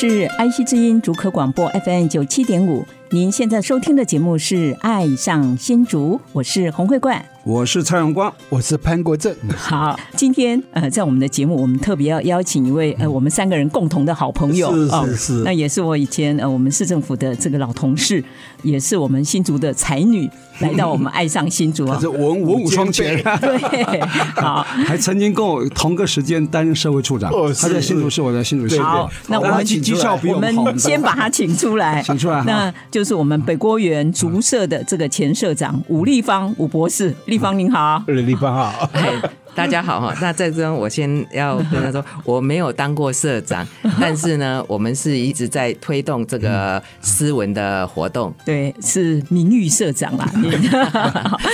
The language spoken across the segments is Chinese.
是 IC 之音竹科广播 FM 九七点五，您现在收听的节目是《爱上新竹》，我是洪慧冠。我是蔡荣光，我是潘国正。好，今天呃，在我们的节目，我们特别要邀请一位呃，我们三个人共同的好朋友，是是是，哦，那也是我以前呃，我们市政府的这个老同事，也是我们新竹的才女，来到我们爱上新竹啊，这文文武双全，对，好，还曾经跟我同个时间担任社会处长，哦，他在新竹市，我在新竹市。好，那我们绩效比我们好，我们先把他请出来，请出来，那就是我们北郭园竹社的这个前社长伍立芳伍博士，丽芳您好。李方好，大家好哈。那在这边我先要跟他说，我没有当过社长，但是呢，我们是一直在推动这个诗文的活动。对，是名誉社长啦。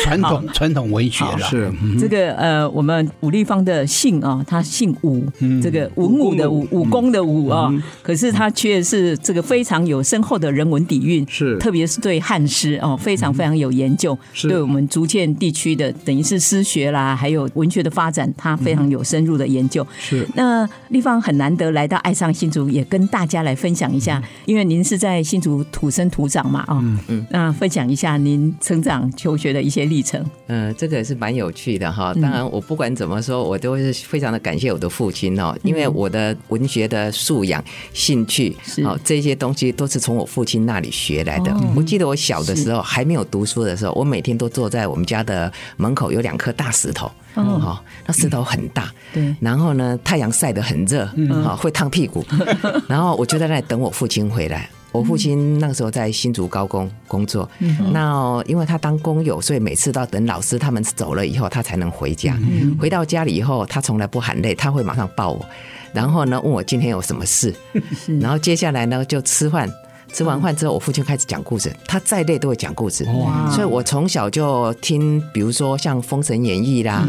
传统传统文学啦。是这个呃，我们武立方的姓啊，他姓武，这个文武的武，武功的武啊。可是他却是这个非常有深厚的人文底蕴，是。特别是对汉诗哦，非常非常有研究，对我们竹县地区的等于是诗学啦，还有文学的发展，他非常有深入的研究。是那丽芳很难得来到爱上新竹，也跟大家来分享一下，因为您是在新竹土生土长嘛，哦，嗯嗯，那分享一下您成长求学的一些历程。嗯、呃，这个也是蛮有趣的哈。当然，我不管怎么说，我都是非常的感谢我的父亲哦，因为我的文学的素养、兴趣，哦，这些东西都是从我父亲那里学来的。哦、我记得我小的时候还没有读书的时候，我每天都坐在我们家的门口，有两颗大石头，哦，那石头很大，对，然后呢，太阳晒得很热，哈，会烫屁股，然后我就在那里等我父亲回来。我父亲那个时候在新竹高工工作，那因为他当工友，所以每次都要等老师他们走了以后，他才能回家。回到家里以后，他从来不喊累，他会马上抱我，然后呢，问我今天有什么事，然后接下来呢就吃饭。吃完饭之后，我父亲开始讲故事。他再累都会讲故事，所以我从小就听，比如说像《封神演义》啦、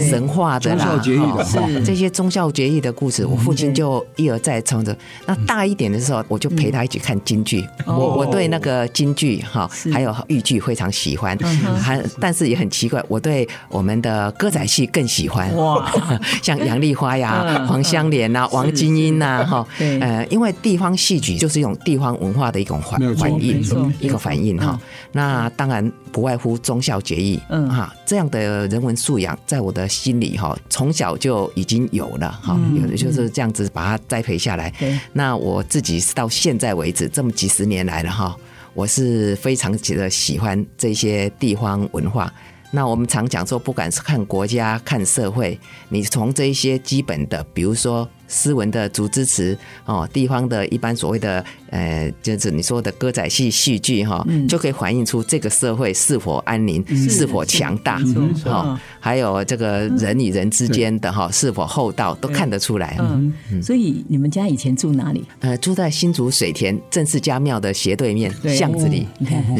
神话的啦，是这些忠孝节义的故事，我父亲就一而再唱着。那大一点的时候，我就陪他一起看京剧。我我对那个京剧哈，还有豫剧非常喜欢，还但是也很奇怪，我对我们的歌仔戏更喜欢。哇，像杨丽花呀、黄香莲呐、王金英呐，哈，呃，因为地方戏曲就是一种地方文化。化的一种反反应，一个反应哈。那当然不外乎忠孝节义，嗯哈，这样的人文素养在我的心里哈，从小就已经有了哈，有的就是这样子把它栽培下来。那我自己是到现在为止这么几十年来了哈，我是非常觉得喜欢这些地方文化。那我们常讲说，不管是看国家、看社会，你从这一些基本的，比如说。诗文的竹枝词哦，地方的一般所谓的呃，就是你说的歌仔戏戏剧哈，就可以反映出这个社会是否安宁，是否强大哈，还有这个人与人之间的哈是否厚道，都看得出来。嗯，所以你们家以前住哪里？呃，住在新竹水田郑氏家庙的斜对面巷子里，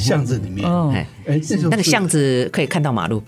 巷子里面。哎哎，那个巷子可以看到马路。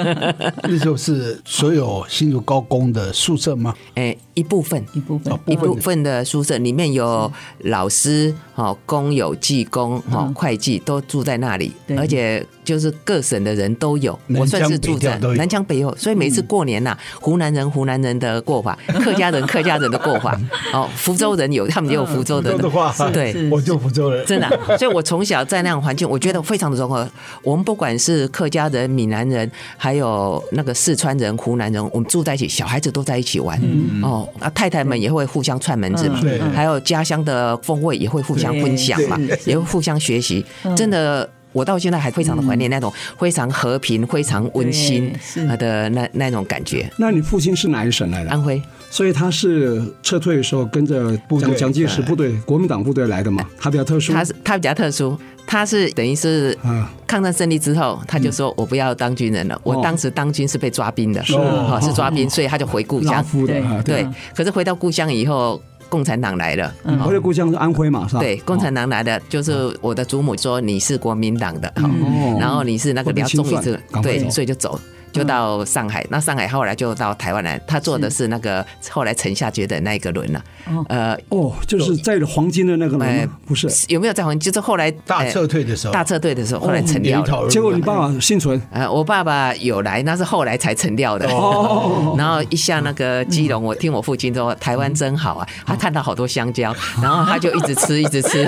那时候是所有新竹高工的宿舍吗？哎，一部。分一部分一部分的宿舍里面有老师哈工友技工哈会计都住在那里，而且就是各省的人都有。我算是住在南腔北调，所以每次过年呐，湖南人湖南人的过法，客家人客家人的过法。哦，福州人有他们也有福州的话，对，我就福州人，真的。所以我从小在那样环境，我觉得非常的融合。我们不管是客家人、闽南人，还有那个四川人、湖南人，我们住在一起，小孩子都在一起玩。哦啊。太太们也会互相串门子嘛，还有家乡的风味也会互相分享嘛，也会互相学习。真的，我到现在还非常的怀念那种非常和平、非常温馨的那那种感觉。那你父亲是哪一省来的？安徽。所以他是撤退的时候跟着部蒋介石部队、国民党部队来的嘛？他比较特殊。他是他比较特殊，他是等于是抗战胜利之后，他就说我不要当军人了。我当时当军是被抓兵的，是是抓兵，所以他就回故乡。对，可是回到故乡以后。共产党来了，我的故乡是安徽嘛，是吧？对，共产党来的就是我的祖母说你是国民党的，然后你是那个比较忠于这个，对，所以就走。就到上海，那上海后来就到台湾来。他坐的是那个后来沉下去的那一个轮了。呃，哦，就是在黄金的那个轮，不是？有没有在黄金？就是后来大撤退的时候，大撤退的时候，后来沉掉了。结果你爸爸幸存？呃，我爸爸有来，那是后来才沉掉的。哦。然后一下那个基隆，我听我父亲说，台湾真好啊，他看到好多香蕉，然后他就一直吃，一直吃。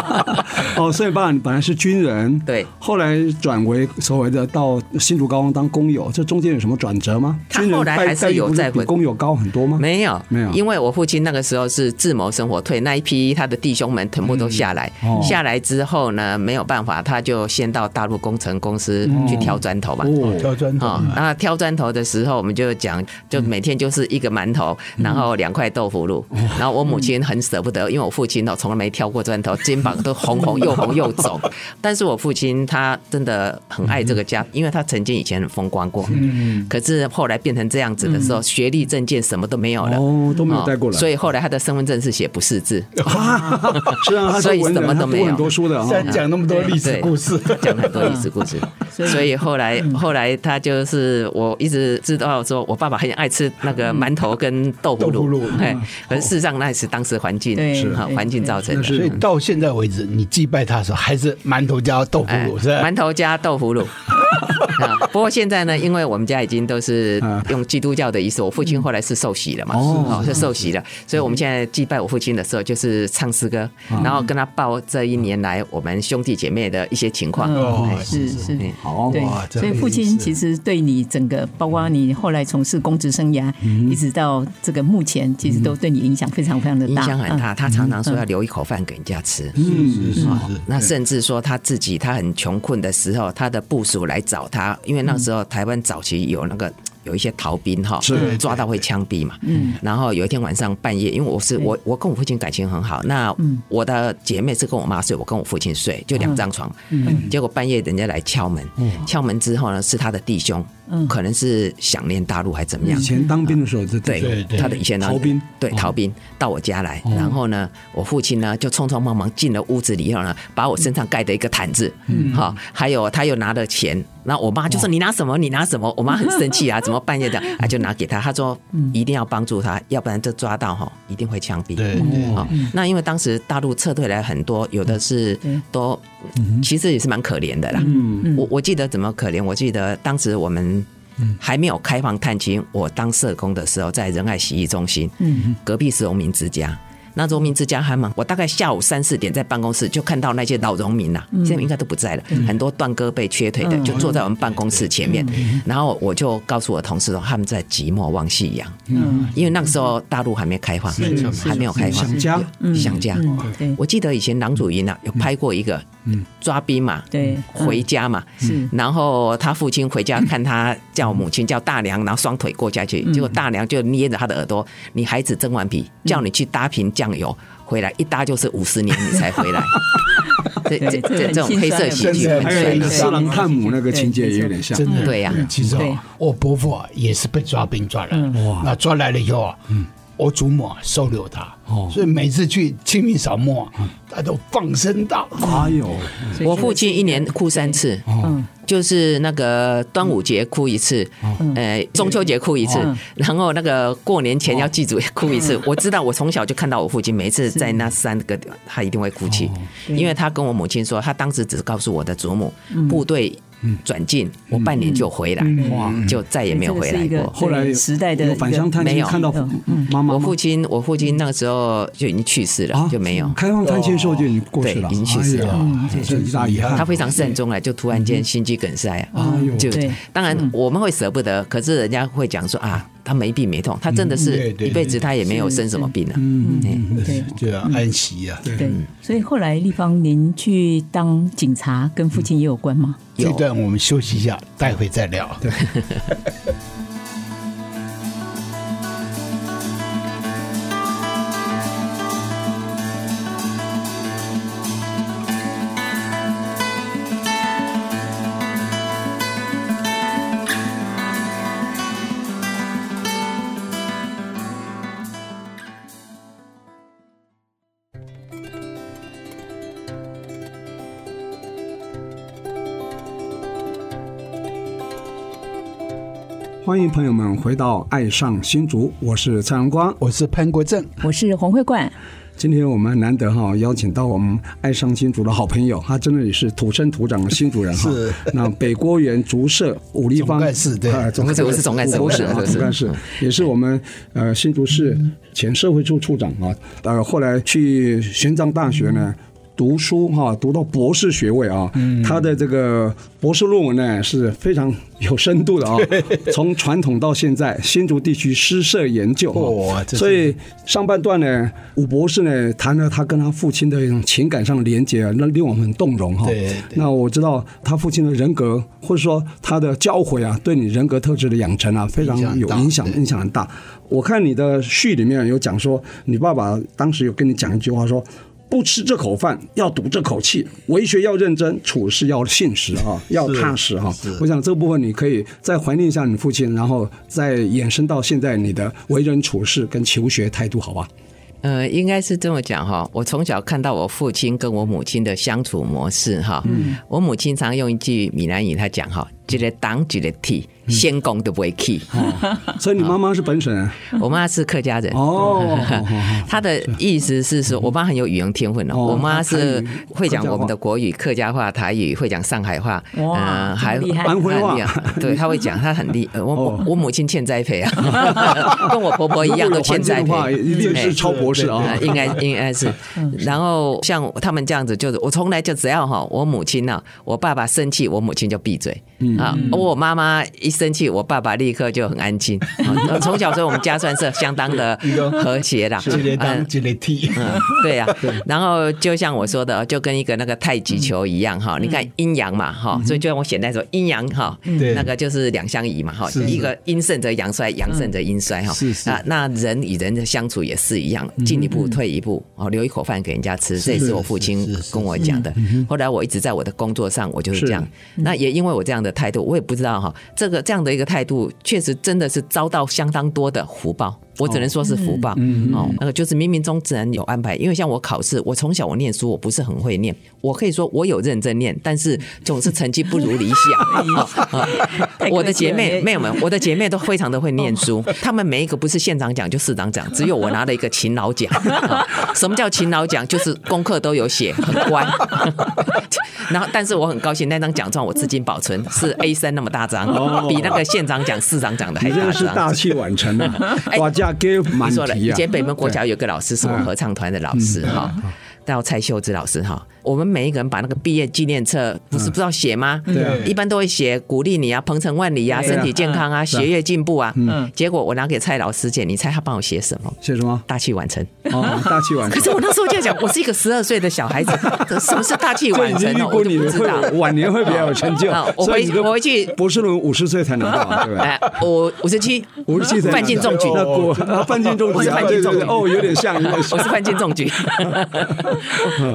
哦，所以爸爸本来是军人，对，后来转为所谓的到新竹高工当工友，这中间有什么转折吗？他后来还是有在回工友高很多吗？没有，没有，因为我父亲那个时候是自谋生活退，那一批他的弟兄们全部都下来，下来之后呢，没有办法，他就先到大陆工程公司去挑砖头嘛。挑砖头。那挑砖头的时候，我们就讲，就每天就是一个馒头，然后两块豆腐乳。然后我母亲很舍不得，因为我父亲哦从来没挑过砖头，肩膀都红红又红又肿。但是我父亲他真的很爱这个家，因为他曾经以前很风光过。嗯，可是后来变成这样子的时候，学历证件什么都没有了，哦，都没有带过来，所以后来他的身份证是写不识字，是啊，所以什么都没有。很多书的，讲那么多历史故事，讲很多历史故事，所以后来后来他就是我一直知道说，我爸爸很爱吃那个馒头跟豆腐乳，哎，可是事实上那是当时环境是哈环境造成的，所以到现在为止，你祭拜他的时候还是馒头加豆腐乳，是吧？馒头加豆腐乳。不过现在呢，因为我们家已经都是用基督教的仪式，我父亲后来是受洗了嘛，哦，是受洗了，所以我们现在祭拜我父亲的时候，就是唱诗歌，然后跟他报这一年来我们兄弟姐妹的一些情况。哦，是是，好，对，所以父亲其实对你整个，包括你后来从事公职生涯，一直到这个目前，其实都对你影响非常非常的大，影响很大。他常常说要留一口饭给人家吃，嗯，是是是。那甚至说他自己他很穷困的时候，他的部属来找他，因为那时候台湾早期有那个。有一些逃兵哈，抓到会枪毙嘛。嗯，然后有一天晚上半夜，因为我是我我跟我父亲感情很好，那我的姐妹是跟我妈睡，我跟我父亲睡，就两张床。嗯，结果半夜人家来敲门，敲门之后呢，是他的弟兄，可能是想念大陆还怎么样？以前当兵的时候，对对，他的以前逃兵，对，逃兵到我家来，然后呢，我父亲呢就匆匆忙忙进了屋子里以后呢，把我身上盖的一个毯子，嗯，好，还有他又拿了钱。那我妈就说：“你拿什么？你拿什么？”我妈很生气啊，怎么半夜的啊？就拿给他，他说：“一定要帮助他，要不然就抓到哈，一定会枪毙。”对，好。那因为当时大陆撤退来很多，有的是都其实也是蛮可怜的啦。嗯我我记得怎么可怜？我记得当时我们还没有开放探亲，我当社工的时候，在仁爱洗衣中心，隔壁是荣民之家。那荣民之家还忙，我大概下午三四点在办公室就看到那些老荣民呐，现在应该都不在了，很多断胳膊、缺腿的就坐在我们办公室前面，然后我就告诉我同事说他们在寂寞望夕阳，嗯，因为那个时候大陆还没开放，还没有开放，想家，想家。我记得以前郎祖筠啊有拍过一个，抓兵嘛，对，回家嘛，是，然后他父亲回家看他叫母亲叫大娘，然后双腿过下去，结果大娘就捏着他的耳朵，你孩子真顽皮，叫你去搭瓶酱油回来，一搭就是五十年你才回来。这这这这种黑色喜剧，还有杀人探母那个情节也有点像，真的。对呀。其实我伯父啊也是被抓兵抓来，哇，那抓来了以后啊，嗯。我祖母收留他，所以每次去清明扫墓，他都放声大哭。哎呦，我父亲一年哭三次，嗯。就是那个端午节哭一次，呃，中秋节哭一次，然后那个过年前要祭祖哭一次。我知道，我从小就看到我父亲每次在那三个，他一定会哭泣，因为他跟我母亲说，他当时只是告诉我的祖母，部队。转进，我半年就回来，哇，就再也没有回来过。后来时代的返乡探亲，看到妈妈。我父亲，我父亲那个时候就已经去世了，就没有。开放探亲的时候就已经过去了，已经去世了，这是一大遗憾。他非常慎重了，就突然间心肌梗塞啊，就当然我们会舍不得，可是人家会讲说啊，他没病没痛，他真的是一辈子他也没有生什么病了。嗯，对，对啊安息啊。对，所以后来立方，您去当警察，跟父亲也有关吗？这段我们休息一下，待会再聊。对。欢迎朋友们回到《爱上新竹》，我是蔡荣光，我是潘国正，我是洪慧冠。今天我们难得哈邀请到我们《爱上新竹》的好朋友，他真的也是土生土长的新竹人哈。是。那北郭园竹社武立方干事对，总干事我是总干事，我是总干事，也是我们呃新竹市前社会处处长啊。呃，后来去玄奘大学呢。读书哈，读到博士学位啊，他的这个博士论文呢是非常有深度的啊。从传统到现在，新竹地区诗社研究，哦所以上半段呢，武博士呢谈了他跟他父亲的一种情感上的连接啊，那令我们很动容哈。那我知道他父亲的人格，或者说他的教诲啊，对你人格特质的养成啊，非常有影响，影响很大。我看你的序里面有讲说，你爸爸当时有跟你讲一句话说。不吃这口饭，要赌这口气。为学要认真，处事要信实啊，要踏实哈。我想这部分你可以再怀念一下你父亲，然后再延伸到现在你的为人处事跟求学态度，好吧？呃，应该是这么讲哈。我从小看到我父亲跟我母亲的相处模式哈。嗯。我母亲常用一句闽南语，她讲哈：“一个当，一个替。”先攻都不会去，所以你妈妈是本省人，我妈是客家人哦。她的意思是说，我妈很有语言天分哦。我妈是会讲我们的国语、客家话、台语，会讲上海话，嗯，还安徽话。对，她会讲，她很厉 害。我我我母亲欠栽培啊，跟我婆婆一样都欠栽培，一定是超博士啊，应该应该是。然后像他们这样子，就是我从来就只要哈，我母亲呢，我爸爸生气，我母亲就闭嘴啊。我妈妈一。生气，我爸爸立刻就很安静。从小时候，我们家算是相当的 和谐啦。嗯，对呀。然后就像我说的，就跟一个那个太极球一样哈。你看阴阳嘛哈，所以就像我现在说阴阳哈，那个就是两相宜嘛哈。一个阴盛则阳衰，阳盛则阴衰哈。啊，那人与人的相处也是一样，进一步退一步哦，留一口饭给人家吃，这也是我父亲跟我讲的。后来我一直在我的工作上，我就是这样。那也因为我这样的态度，我也不知道哈，这个。这样的一个态度，确实真的是遭到相当多的福报。我只能说是福报哦，那个就是冥冥中自然有安排。因为像我考试，我从小我念书，我不是很会念。我可以说我有认真念，但是总是成绩不如理想。我的姐妹没有没有，我的姐妹都非常的会念书，她们每一个不是县长奖就市长奖，只有我拿了一个勤劳奖。什么叫勤劳奖？就是功课都有写，很乖。然后，但是我很高兴，那张奖状我至今保存，是 A 三那么大张，比那个县长奖、市长奖的还大是大器晚成啊！你说了，以前北门国小有个老师是我们合唱团的老师哈，叫蔡秀芝老师哈。我们每一个人把那个毕业纪念册不是不知道写吗？对，一般都会写鼓励你啊，鹏程万里啊，身体健康啊，学业进步啊。嗯，结果我拿给蔡老师写，你猜他帮我写什么？写什么？大器晚成。哦，大器晚成。可是我那时候就讲，我是一个十二岁的小孩子，什么是大器晚成？我就不知道。晚年会比较有成就。我回我回去，博士论文五十岁才能到，对吧？哎，我五十七，五十七才范进中举。那过范进中举，范进中举。哦，有点像，我是范进中举。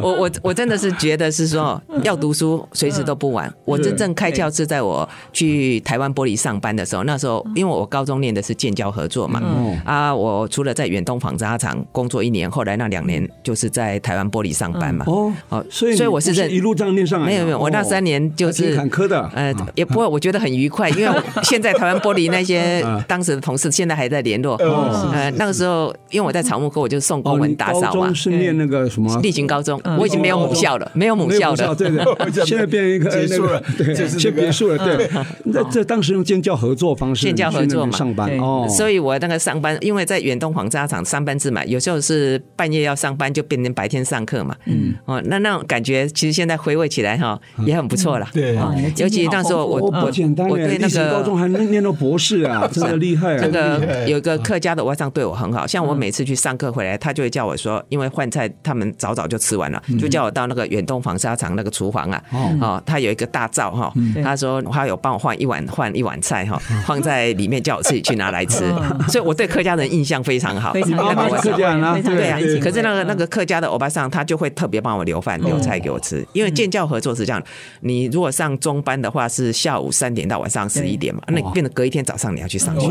我我我真的是觉得是说。哦，要读书，随时都不晚。我真正开窍是在我去台湾玻璃上班的时候，那时候因为我高中念的是建交合作嘛，啊，我除了在远东纺纱厂工作一年，后来那两年就是在台湾玻璃上班嘛。哦，所以所以我是认一路这样念上来，没有没有，我那三年就是坎坷的，呃，也不会，我觉得很愉快，因为现在台湾玻璃那些当时的同事现在还在联络。呃，那个时候因为我在草木科，我就送公文打扫嘛。是念那个什么？立行高中，我已经没有母校了，没有母校了，对对，现在变一个结束了，对，先结束了，对。那这当时用建教合作方式，建教合作嘛，上班哦。所以我那个上班，因为在远东纺纱厂上班制嘛，有时候是半夜要上班，就变成白天上课嘛。嗯，哦，那那种感觉，其实现在回味起来哈，也很不错了。对，尤其那时候我我简单，我对那个高中还能念到博士啊，真的厉害。那个有个客家的外甥对我很好，像我每次去上课回来，他就会叫我说，因为饭菜他们早早就吃完了，就叫我到那个远东纺纱厂那个厨房啊，哦，他有一个大灶哈，他说他有帮我换一碗换一碗菜哈，放在里面叫我自己去拿来吃，所以我对客家人印象非常好。非常好，客家人啊，对啊。可是那个那个客家的欧巴桑，他就会特别帮我留饭留菜给我吃，因为建教合作是这样，你如果上中班的话是下午三点到晚上十一点嘛，那你变得隔一天早上你要去上学，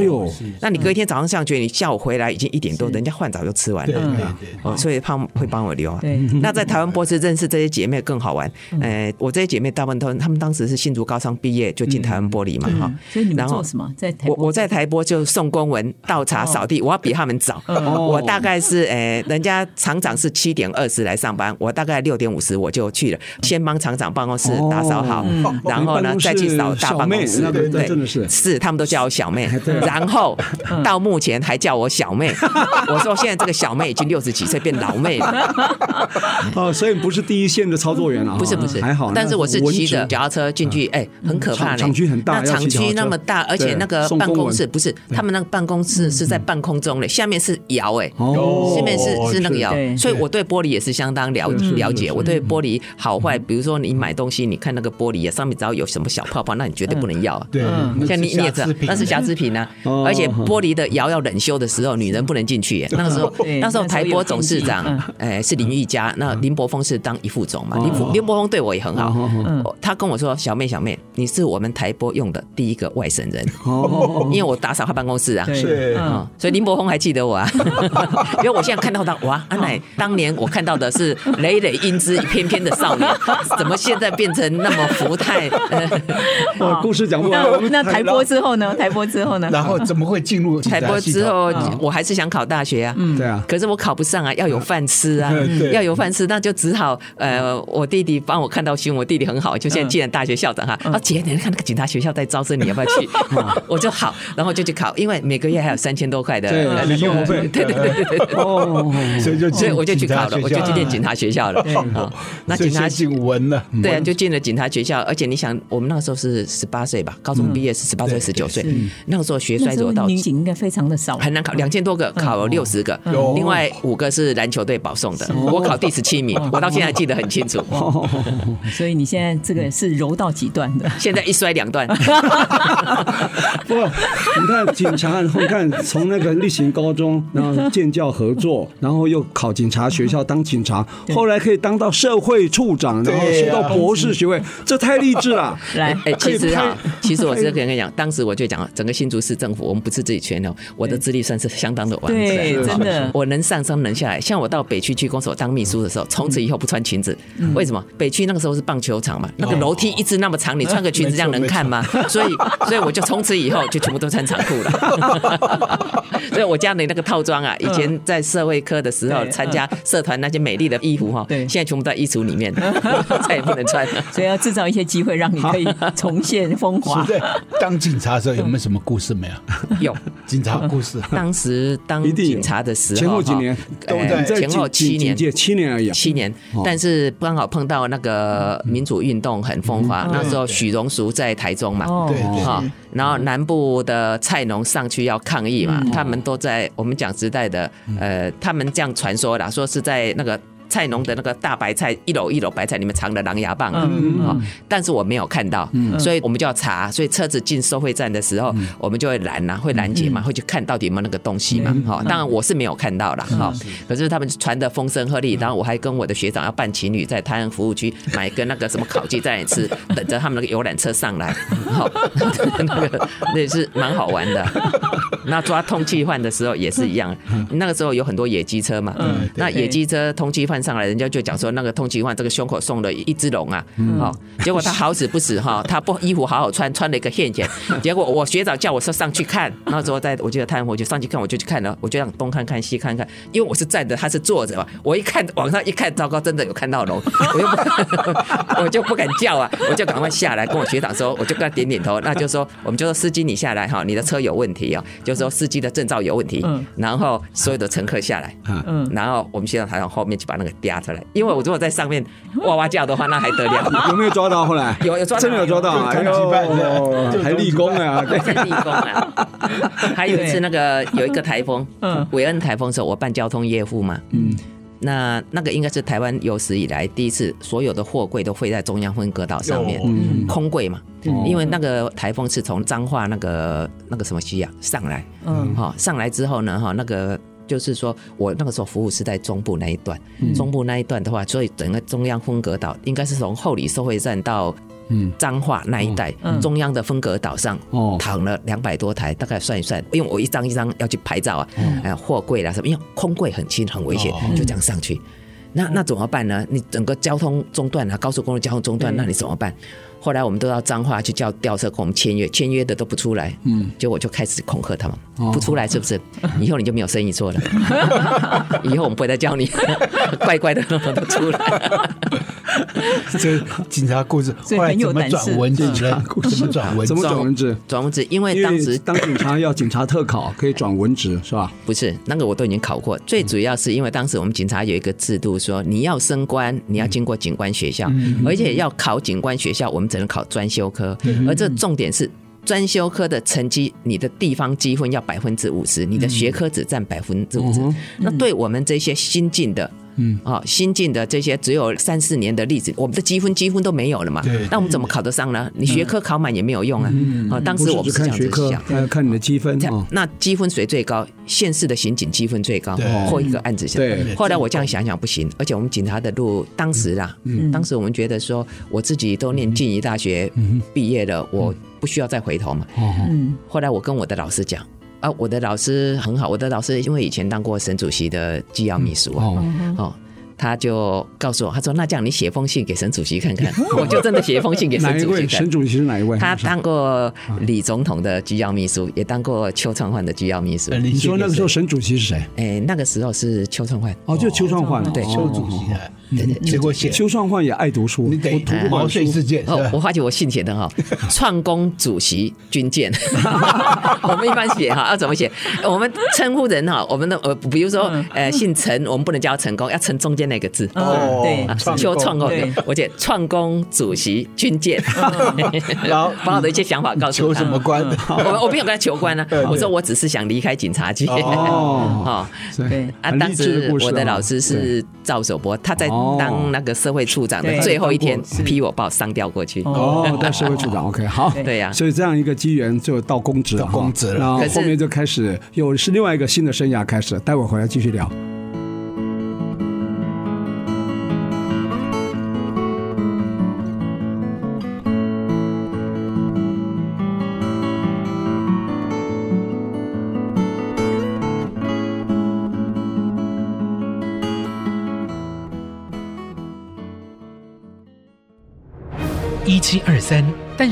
那你隔一天早上上学，你下午回来已经一点多，人家饭早就吃完了，哦，所以他们会帮我留。那在台湾波士认识这些姐妹更好玩，呃，我这些姐妹大部分都，她们当时是新竹高商毕业就进台湾玻璃嘛，哈，所以你们做什么？在台我我在台玻就送公文、倒茶、扫地，我要比他们早，我大概是诶，人家厂长是七点二十来上班，我大概六点五十我就去了，先帮厂长办公室打扫好，然后呢再去扫大办公室，对对，真的是。是他们都叫我小妹，然后到目前还叫我小妹，我说现在这个小妹已经六十几岁变老妹了，哦，所以不是第一线的操作员啊，不是不是。还好，但是我是骑着脚踏车进去，哎，很可怕，厂区很大，那厂区那么大，而且那个办公室不是他们那个办公室是在半空中的，下面是窑哎，下面是是那个窑，所以我对玻璃也是相当了了解，我对玻璃好坏，比如说你买东西，你看那个玻璃啊，上面只要有什么小泡泡，那你绝对不能要，对，像你你也知道，那是瑕疵品啊，而且玻璃的窑要冷修的时候，女人不能进去，那个时候那时候台玻董事长哎是林玉佳，那林柏峰是当一副总嘛，林林柏峰对我也很好，他跟我说小妹小妹，你是我们台播用的第一个外省人，因为我打扫他办公室啊，是，所以林柏峰还记得我啊，因为我现在看到他，哇，安奶当年我看到的是累累英姿一翩翩的少年，怎么现在变成那么福态？哇，故事讲不完。那台播之后呢？台播之后呢？然后怎么会进入台播之后？我还是想考大学啊，对啊，可是我考不上啊，要有饭吃啊，要有饭吃，那就只好呃，我弟弟帮我看到新闻，我弟弟很好，就现在进了大学校长哈。啊姐，你看那个警察学校在招生，你要不要去？我就好，然后就去考，因为每个月还有三千多块的费。对对对对对。哦，所以就所以我就去考了，我就去念警察学校了。啊，那警察进文了，对啊，就进了警察学校。而且你想，我们那个时候是十八岁吧，高中毕业是十八岁十九岁，那个时候学衰弱到女警应该非常的少，很难考，两千多个考了六十个，另外五个是篮球队保送的，我考第十七名，我到现在记得很清楚。所以你现在这个是揉到几段的？现在一摔两段。不，你看警察，你看从那个例行高中，然后建教合作，然后又考警察学校当警察，后来可以当到社会处长，然后学到博士学位，这太励志了。来，哎，其实啊，其实我是跟你讲，当时我就讲，整个新竹市政府，我们不是自己全哦，我的资历算是相当的完整，真的，我能上升能下来。像我到北区区公所当秘书的时候，从此以后不穿裙子，为什么？北区那个时候是棒球场嘛，那个楼梯一直那么长，你穿个裙子这样能看吗？所以，所以我就从此以后就全部都穿长裤了。所以我家里那个套装啊，以前在社会科的时候参加社团那些美丽的衣服哈，现在全部在衣橱里面，再也不能穿了。所以要制造一些机会，让你可以重现风华。当警察的时候有没有什么故事没有？有警察故事。当时当警察的时候，前后几年都在前后七年，七年而已，七年。但是刚好碰到那个民主运动很风华，那时候许荣淑在台中嘛，对哈，然后南部的菜农上去要抗议嘛，他们都在我们讲时代的呃，他们这样传说啦，说是在那个。菜农的那个大白菜，一篓一篓白菜里面藏了狼牙棒，嗯，但是我没有看到，所以我们就要查。所以车子进收费站的时候，我们就会拦呐，会拦截嘛，会去看到底有没有那个东西嘛，哈。当然我是没有看到了，哈。可是他们传的风声鹤唳，然后我还跟我的学长要办情侣，在泰安服务区买个那个什么烤鸡在那里吃，等着他们那个游览车上来，好，那个那也是蛮好玩的。那抓通缉犯的时候也是一样，那个时候有很多野鸡车嘛，那野鸡车通缉犯上来，人家就讲说那个通缉犯这个胸口送了一只龙啊，好，结果他好死不死哈，他不衣服好好穿，穿了一个线剪，结果我学长叫我说上去看，那时候在我记得探我就上去看，我就去看了，我就让东看看西看看，因为我是站着，他是坐着嘛，我一看往上一看，糟糕，真的有看到龙，我又不 我就不敢叫啊，我就赶快下来跟我学长说，我就跟他点点头，那就说我们就说司机你下来哈，你的车有问题啊，就说司机的证照有问题，然后所有的乘客下来，嗯，然后我们学长才从后面去把那个嗲出来，因为我如果在上面 哇哇叫的话，那还得了？有没有抓到？后来有有抓到，真的有抓到啊！还立功啊，还立功啊！还有一次那个有一个台风，嗯，韦恩台风的时候，我办交通业务嘛，嗯。那那个应该是台湾有史以来第一次，所有的货柜都会在中央分隔岛上面，空柜嘛，因为那个台风是从彰化那个那个什么区啊上来，嗯，好上来之后呢，哈那个就是说我那个时候服务是在中部那一段，中部那一段的话，所以整个中央分隔岛应该是从后里收费站到。嗯，彰化那一带，中央的分隔岛上，哦，躺了两百多台，大概算一算，因为我一张一张要去拍照啊，哎，货柜啦什么，因为空柜很轻很危险，就这样上去，那那怎么办呢？你整个交通中断啊，高速公路交通中断，那你怎么办？后来我们都要彰化去叫吊车跟我们签约，签约的都不出来，嗯，结果我就开始恐吓他们，不出来是不是？以后你就没有生意做了，以后我们不会再叫你，乖乖的都出来。这警察故事后来怎么转文字？怎么转文？怎么转文字？转文字，因为当时当警察要警察特考，可以转文职是吧？不是，那个我都已经考过。最主要是因为当时我们警察有一个制度，说你要升官，你要经过警官学校，而且要考警官学校，我们只能考专修科。而这重点是专修科的成绩，你的地方积分要百分之五十，你的学科只占百分之五十。那对我们这些新进的。嗯，啊，新进的这些只有三四年的例子，我们的积分积分都没有了嘛。对，那我们怎么考得上呢？你学科考满也没有用啊。嗯啊，当时我不是这样子想，要看你的积分。那积分谁最高？县市的刑警积分最高，破一个案子。对。后来我这样想想不行，而且我们警察的路，当时啦，当时我们觉得说，我自己都念静宜大学毕业了，我不需要再回头嘛。嗯。后来我跟我的老师讲。啊，我的老师很好，我的老师因为以前当过沈主席的机要秘书哦，哦，他就告诉我，他说：“那这样你写封信给沈主席看看。”我就真的写封信给沈主席。沈主席是哪一位？他当过李总统的机要秘书，也当过邱创焕的机要秘书。你说那个时候沈主席是谁？哎，那个时候是邱创焕。哦，就邱创焕，对，邱主席。对对，结果写邱创焕也爱读书，你得读毛遂自荐。哦，我发觉我信写的哈，创工主席军舰。我们一般写哈，要怎么写？我们称呼人哈，我们的呃，比如说呃，姓陈，我们不能叫成功，要陈中间那个字。哦，对，邱创工，我写创工主席军舰。然后 把我的一些想法告诉他。求什么官？我我没有跟他求官呢，我说我只是想离开警察局。哦，对啊，当时我的老师是赵守博，他在。当那个社会处长的最后一天，批我把我上调过去。哦，当社会处长，OK，好，对呀。所以这样一个机缘就到公职了，公职了。然后后面就开始又是另外一个新的生涯开始。待会儿回来继续聊。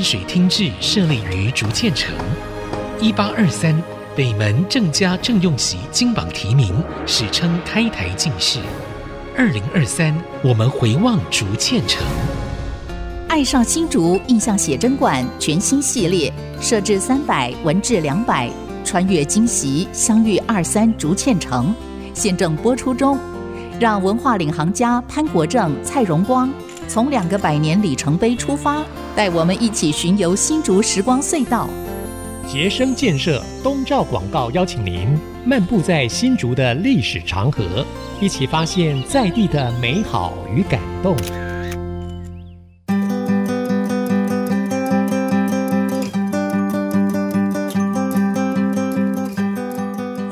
水厅治设立于竹堑城。一八二三北门郑家郑用锡金榜题名，史称开台进士。二零二三，我们回望竹堑城。爱上新竹印象写真馆全新系列，设置三百，文治两百，穿越今昔，相遇二三竹堑城。现正播出中，让文化领航家潘国正、蔡荣光。从两个百年里程碑出发，带我们一起巡游新竹时光隧道。杰生建设东照广告邀请您漫步在新竹的历史长河，一起发现在地的美好与感动。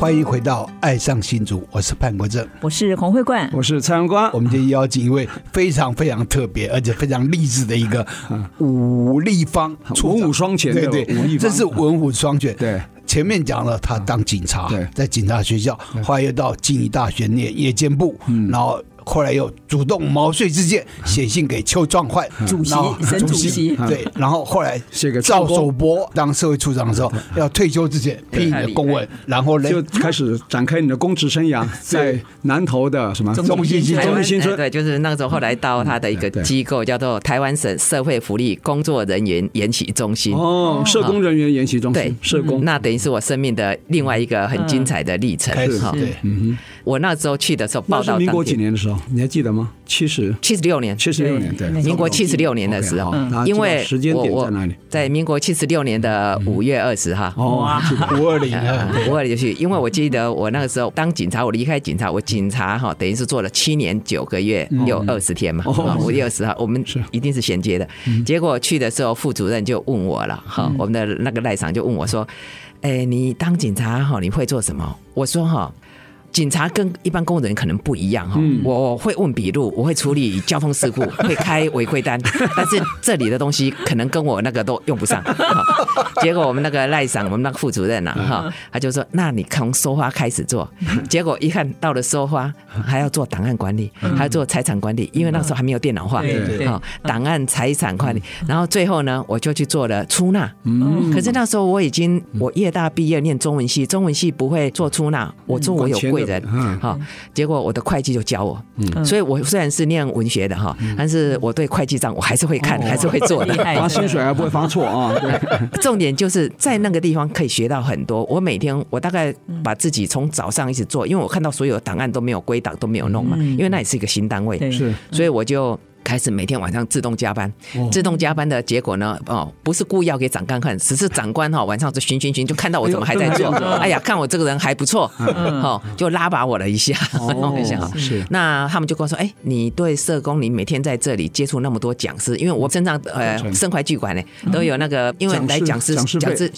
欢迎回到《爱上新竹》，我是潘国正，我是洪慧冠，我是蔡阳光。我们今天邀请一位非常非常特别，而且非常励志的一个武立方，文武双全，对对，这是文武双全。对，前面讲了他当警察，对。在警察学校，后来又到静宜大学念夜间部，然后。后来又主动毛遂自荐，写信给邱壮焕主席，沈主席。对，然后后来写给赵守博当社会处长的时候，要退休之前批你的公文，然后呢就开始展开你的公职生涯，在南投的什么中心新中心新村，对，就是那个时候后来到他的一个机构叫做台湾省社会福利工作人员研习中心。哦，社工人员研习中心，对，社工，那等于是我生命的另外一个很精彩的历程。哈，对，嗯哼。我那时候去的时候，报道民国几年的时候，你还记得吗？七十？七十六年，七十六年，对，民国七十六年的时候，因为时间点在哪里？在民国七十六年的五月二十号，哦，五二零，五二零就去。因为我记得我那个时候当警察，我离开警察，我警察哈，等于是做了七年九个月又二十天嘛，五月二十号，我们一定是衔接的。结果去的时候，副主任就问我了，哈，我们的那个赖长就问我说：“哎，你当警察哈，你会做什么？”我说：“哈。”警察跟一般工人可能不一样哈，嗯、我会问笔录，我会处理交通事故，会开违规单，但是这里的东西可能跟我那个都用不上。结果我们那个赖赏，我们那个副主任呐，哈，他就说：“那你从收花开始做。”结果一看到了收花，还要做档案管理，还要做财产管理，因为那时候还没有电脑化，哈，档案财产管理。然后最后呢，我就去做了出纳。可是那时候我已经我业大毕业，念中文系，中文系不会做出纳，我做我有贵。人，好，结果我的会计就教我，所以我虽然是念文学的哈，但是我对会计账我还是会看，还是会做的，发薪水还不会发错啊。重点就是在那个地方可以学到很多。我每天我大概把自己从早上一直做，因为我看到所有档案都没有归档，都没有弄嘛，因为那也是一个新单位，是，所以我就。开始每天晚上自动加班，自动加班的结果呢？哦，不是故意要给长官看，只是长官哈晚上就巡巡巡，就看到我怎么还在做。哎呀，看我这个人还不错，哦，就拉拔我了一下，一下。是。那他们就跟我说：“哎，你对社工，你每天在这里接触那么多讲师，因为我身上呃身怀巨款呢，都有那个，因为来讲师讲师讲师，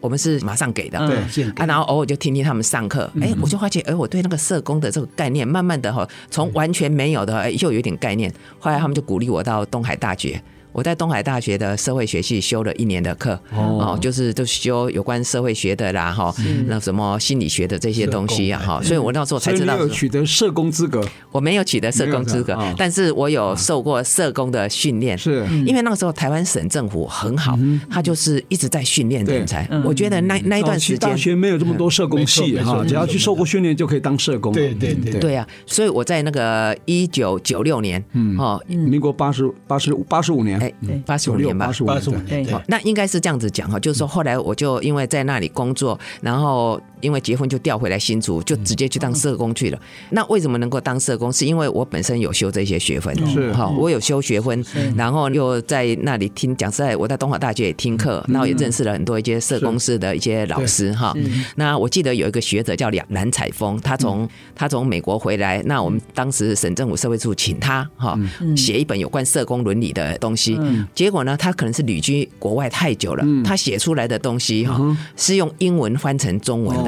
我们是马上给的。对。啊，然后偶尔就听听他们上课，哎，我就发现，哎，我对那个社工的这个概念，慢慢的哈，从完全没有的，哎，又有点概念。后来他们就鼓励我到东海大学。我在东海大学的社会学系修了一年的课，哦，就是就修有关社会学的啦，哈，那什么心理学的这些东西啊，哈，所以我那时候才知道。有取得社工资格？我没有取得社工资格，但是我有受过社工的训练。是，因为那个时候台湾省政府很好，他就是一直在训练人才。我觉得那那一段时间。大学没有这么多社工系哈，只要去受过训练就可以当社工。对对对，对啊，所以我在那个一九九六年，嗯，哦，民国八十八十八十五年。对，八十五年吧，八十五年，对，那应该是这样子讲哈，就是说后来我就因为在那里工作，然后因为结婚就调回来新竹，就直接去当社工去了。那为什么能够当社工？是因为我本身有修这些学分，是。哈，我有修学分，然后又在那里听讲，在我在东华大学也听课，然后也认识了很多一些社工师的一些老师哈。那我记得有一个学者叫梁蓝采峰，他从他从美国回来，那我们当时省政府社会处请他哈写一本有关社工伦理的东西。结果呢，他可能是旅居国外太久了，他写出来的东西哈是用英文翻成中文的。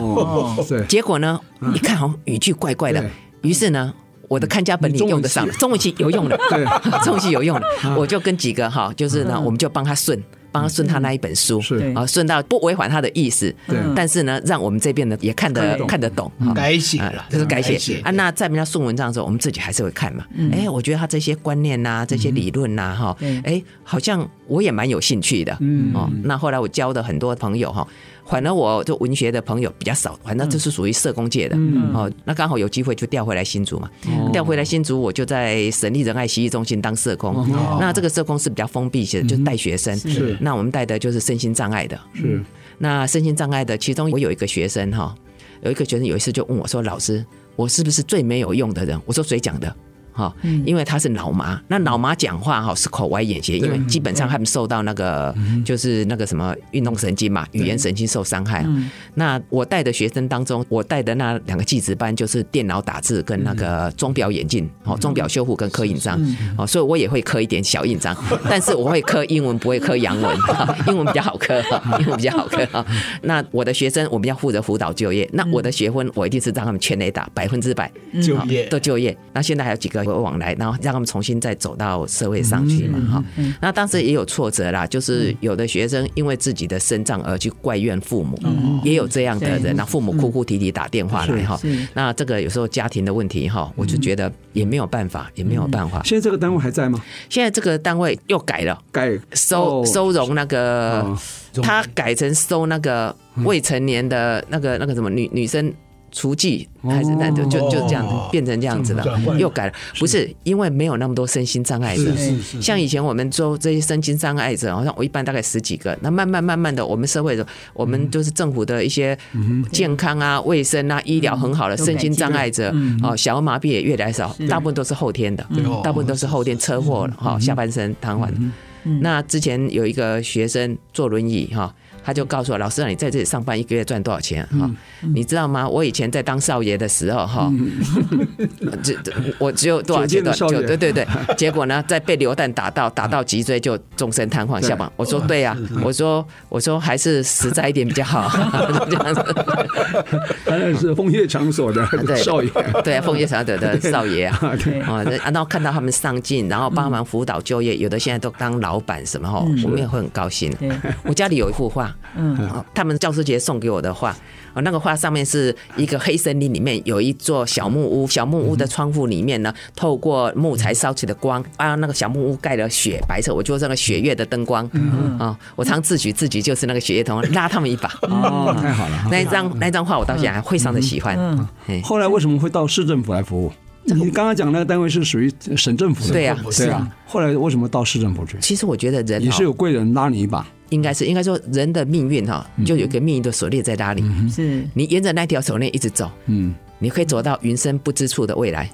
结果呢，一看好像语句怪怪的，于是呢，我的看家本领用得上了，中文系有用的，中文系有用的，我就跟几个哈，就是呢，我们就帮他顺。帮他顺他那一本书，是。啊，顺到不违反他的意思，对，但是呢，让我们这边呢也看得看得懂，改写了，就是改写。啊。那在人家送文章的时候，我们自己还是会看嘛。哎，我觉得他这些观念呐，这些理论呐，哈，哎，好像我也蛮有兴趣的，嗯。哦。那后来我交的很多朋友哈。反而我就文学的朋友比较少，反正这是属于社工界的哦。那刚好有机会就调回来新竹嘛，调回来新竹，我就在省立仁爱洗浴中心当社工。那这个社工是比较封闭型的，就是带学生。是。那我们带的就是身心障碍的。是。那身心障碍的，其中我有一个学生哈，有一个学生有一次就问我说：“老师，我是不是最没有用的人？”我说：“谁讲的？”哈，因为他是老麻，那老麻讲话哈是口歪眼斜，因为基本上他们受到那个就是那个什么运动神经嘛，语言神经受伤害。那我带的学生当中，我带的那两个技职班就是电脑打字跟那个钟表眼镜，哦，钟表修复跟刻印章，哦，所以我也会刻一点小印章，但是我会刻英文，不会刻洋文，英文比较好刻，英文比较好刻。那我的学生，我们要负责辅导就业，那我的学分我一定是让他们全垒打，百分之百就业。都就业。那现在还有几个。回往来，然后让他们重新再走到社会上去嘛，哈。那当时也有挫折啦，就是有的学生因为自己的身障而去怪怨父母，也有这样的人，那父母哭哭啼啼打电话来哈。那这个有时候家庭的问题哈，我就觉得也没有办法，也没有办法。现在这个单位还在吗？现在这个单位又改了，改收收容那个，他改成收那个未成年的那个那个什么女女生。厨具还是那就就就这样子变成这样子了，又改了，不是因为没有那么多身心障碍者，像以前我们做这些身心障碍者，好像我一般大概十几个，那慢慢慢慢的，我们社会的我们就是政府的一些健康啊、卫生啊、医疗很好的身心障碍者，哦，小儿麻痹也越来越少，大部分都是后天的，大部分都是后天车祸了哈，下半身瘫痪。那之前有一个学生坐轮椅哈。他就告诉我，老师，你在这里上班一个月赚多少钱？哈，你知道吗？我以前在当少爷的时候，哈，这我只有多少钱？就对对对，结果呢，在被流弹打到，打到脊椎就终身瘫痪下巴。我说对呀，我说我说还是实在一点比较好。这样子，是枫叶场所的少爷，对，枫叶场所的少爷啊，啊，然后看到他们上进，然后帮忙辅导就业，有的现在都当老板什么哈，我们也会很高兴。我家里有一幅画。嗯，他们教师节送给我的画，那个画上面是一个黑森林里面有一座小木屋，小木屋的窗户里面呢，透过木材烧起的光啊，那个小木屋盖了雪白色，我就是那个雪月的灯光。啊，我常自诩自己就是那个雪月童，拉他们一把。哦，太好了，那一张那一张画我到现在还非常的喜欢。嗯。后来为什么会到市政府来服务？你刚刚讲那个单位是属于省政府的，对呀，对啊。后来为什么到市政府去？其实我觉得人也是有贵人拉你一把。应该是应该说人的命运哈，就有一个命运的锁链在那里。是你沿着那条锁链一直走，嗯，你可以走到云深不知处的未来。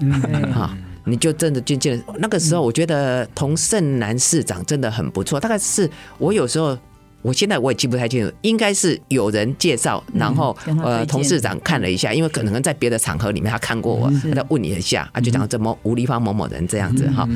哈，你就真的渐渐那个时候，我觉得童胜男市长真的很不错。大概是我有时候。我现在我也记不太清楚，应该是有人介绍，然后呃，同事长看了一下，因为可能在别的场合里面他看过我，他问你一下，他就讲这么吴立芳某某人这样子哈，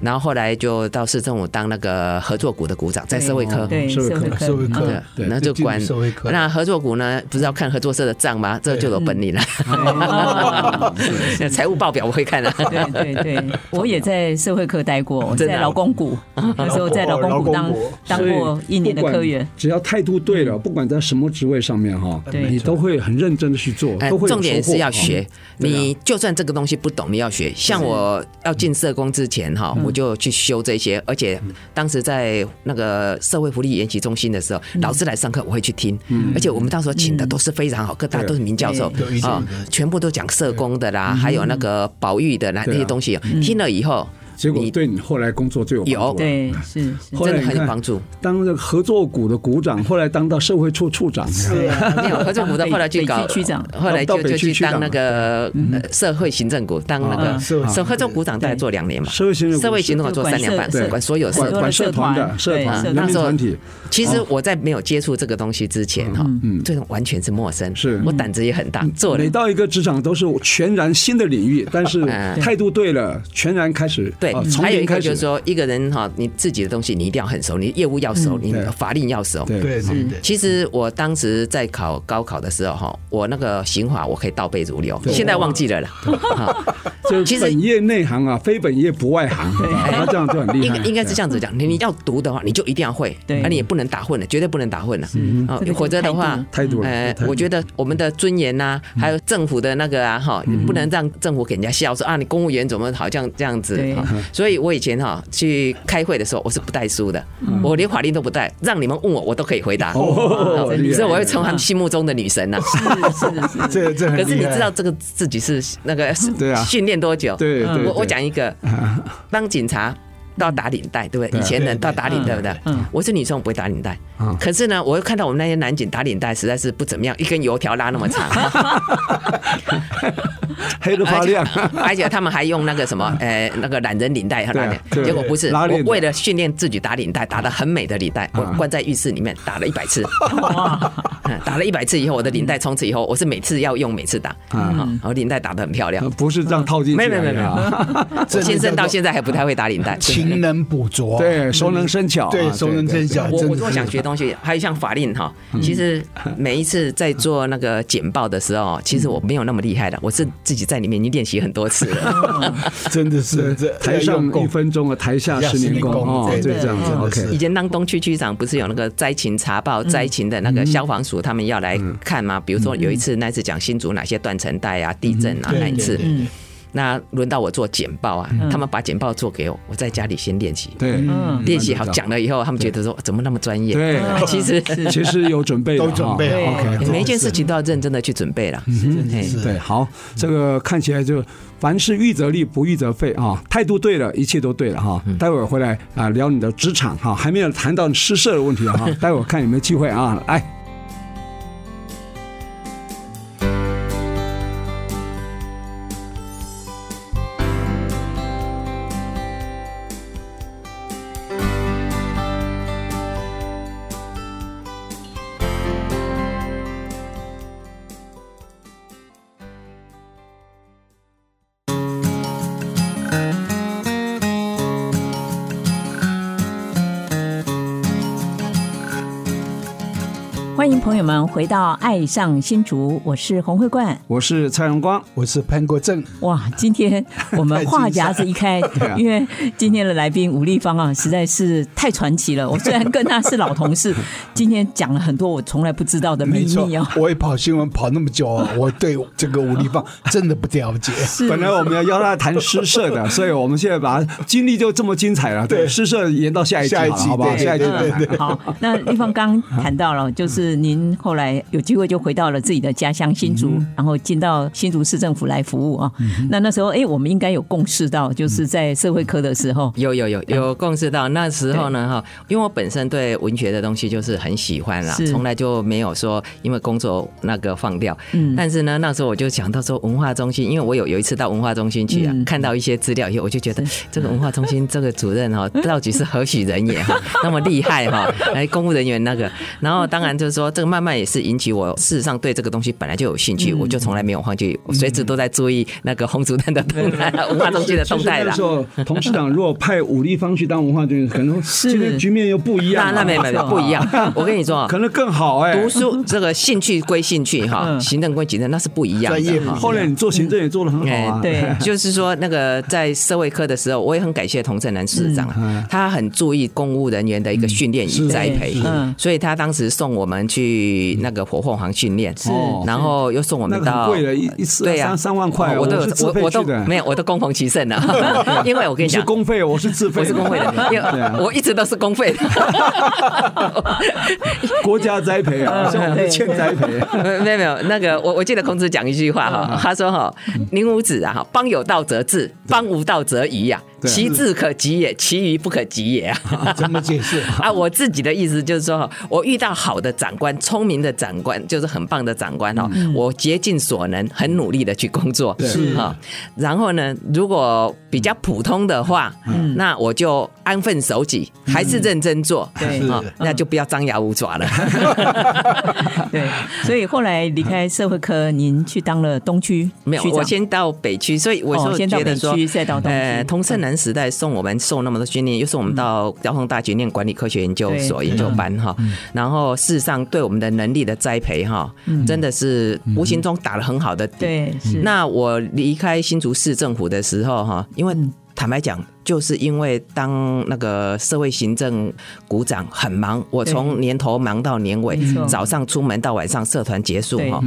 然后后来就到市政府当那个合作股的股长，在社会科，对社会科，社会科，对，那就管那合作股呢，不是要看合作社的账吗？这就有本领了，财务报表我会看的，对对对，我也在社会科待过，我在劳工股，那时候在劳工股当当过一年的科。只要态度对了，不管在什么职位上面哈，你都会很认真的去做。都会。重点是要学，你就算这个东西不懂，你要学。像我要进社工之前哈，我就去修这些。而且当时在那个社会福利研习中心的时候，老师来上课我会去听。而且我们当时请的都是非常好，各大都是名教授啊，全部都讲社工的啦，还有那个保育的啦那些东西。听了以后。结果对你后来工作最有帮助。有，对，是，真的很有帮助。当这个合作股的股长，后来当到社会处处长。是，没有合作股的，后来去搞区长，后来就就去当那个社会行政股，当那个社合作股长，大概做两年嘛。社会行政社会行政做三年半，管所有社管社团的社团人民团体。其实我在没有接触这个东西之前哈，嗯，这种完全是陌生。是我胆子也很大，做每到一个职场都是全然新的领域，但是态度对了，全然开始。对，还有一个就是说，一个人哈，你自己的东西你一定要很熟，你业务要熟，你法令要熟。对对对。其实我当时在考高考的时候哈，我那个刑法我可以倒背如流，现在忘记了啦。就其实本业内行啊，非本业不外行。那这样就很厉害。应应该是这样子讲，你你要读的话，你就一定要会，那你也不能打混了，绝对不能打混了。啊，否则的话，态度。呃，我觉得我们的尊严呐，还有政府的那个啊，哈，不能让政府给人家笑说啊，你公务员怎么好像这样子。所以。我以前哈去开会的时候，我是不带书的，我连法令都不带，让你们问我，我都可以回答。所以我会成为他们心目中的女神呐。是是是，这可是你知道这个自己是那个对啊，训练多久？对，我我讲一个，当警察都要打领带，对不对？以前人都要打领带，对不对？我是女生，我不会打领带。可是呢，我又看到我们那些男警打领带实在是不怎么样，一根油条拉那么长。黑的发亮，而且他们还用那个什么，呃，那个懒人领带，结果不是，我为了训练自己打领带，打的很美的领带，我关在浴室里面打了一百次，打了一百次以后，我的领带从此以后，我是每次要用，每次打，然后领带打的很漂亮，不是这样套进去，没有没有没有，先生到现在还不太会打领带，亲勤能补拙，对，熟能生巧，对，熟能生巧。我我如果想学东西，还有像法令哈，其实每一次在做那个简报的时候，其实我没有那么厉害的，我是自己在里面已经练习很多次了，真的是 这台上一分钟啊，台下十年功哦，就这样子。OK，以前当东区区长不是有那个灾情查报、灾情的那个消防署，他们要来看吗？比如说有一次那次讲新竹哪些断层带啊、地震啊那一次。那轮到我做简报啊，他们把简报做给我，我在家里先练习。对，练习好讲了以后，他们觉得说怎么那么专业？对，其实 其实有准备，都准备。OK，每一件事情都要认真的去准备了。对，好，这个看起来就凡事预则立，不预则废啊，态度对了，一切都对了哈。待会儿回来啊，聊你的职场哈，还没有谈到诗社的问题哈，待会儿看有没有机会啊，来。回到《爱上新竹》，我是洪慧冠，我是蔡荣光，我是潘国正。哇，今天我们话匣子一开，因为今天的来宾吴立芳啊，实在是太传奇了。我虽然跟他是老同事，今天讲了很多我从来不知道的秘密啊。我也跑新闻跑那么久啊，我对这个吴立芳 真的不了解。本来我们要邀他谈诗社的，所以我们现在把他经历就这么精彩了。对，诗社延到下一季，好不好？下一集对对。好，那立芳刚谈到了，就是。您后来有机会就回到了自己的家乡新竹，然后进到新竹市政府来服务啊。那那时候，哎，我们应该有共识到，就是在社会科的时候，有有有有共识到。那时候呢，哈，因为我本身对文学的东西就是很喜欢啦，从来就没有说因为工作那个放掉。嗯，但是呢，那时候我就想到说，文化中心，因为我有有一次到文化中心去啊，看到一些资料以后，我就觉得这个文化中心这个主任哈，到底是何许人也哈，那么厉害哈，来 公务人员那个，然后当然就是说。这个慢慢也是引起我，事实上对这个东西本来就有兴趣，我就从来没有放弃，我随时都在注意那个洪主任的动态、文化中心的动态了。那时候，董事长如果派吴立方去当文化中心，可能今天局面又不一样。那那没没有不一样。我跟你说，可能更好哎。读书这个兴趣归兴趣哈，行政归行政，那是不一样的。后来你做行政也做得很好啊。对，就是说那个在社会科的时候，我也很感谢童振南市长，他很注意公务人员的一个训练与栽培，所以他当时送我们去那个。火凤凰训练，是，然后又送我们到，贵了一一次，对呀，三三万块，我都有，我我都没有，我都恭逢其盛了，因为我跟你讲，是公费，我是自费，我是公费的，因为 我一直都是公费的，国家栽培啊，我们欠栽培，没有没有，那个我我记得孔子讲一句话哈，他说哈，宁武子啊哈，邦有道则治，邦无道则移呀。其志可及也，其余不可及也啊！怎么解释。啊？我自己的意思就是说，我遇到好的长官、聪明的长官，就是很棒的长官哦。我竭尽所能，很努力的去工作，是哈。然后呢，如果比较普通的话，那我就安分守己，还是认真做，对。啊，那就不要张牙舞爪了。对，所以后来离开社会科，您去当了东区，没有，我先到北区，所以我就觉得说，呃，同盛南时代送我们受那么多训练，又送我们到交通大学念管理科学研究所研究班哈，然后事实上对我们的能力的栽培哈，真的是无形中打了很好的底。对，那我离开新竹市政府的时候哈，因为坦白讲，就是因为当那个社会行政股长很忙，我从年头忙到年尾，早上出门到晚上社团结束哈。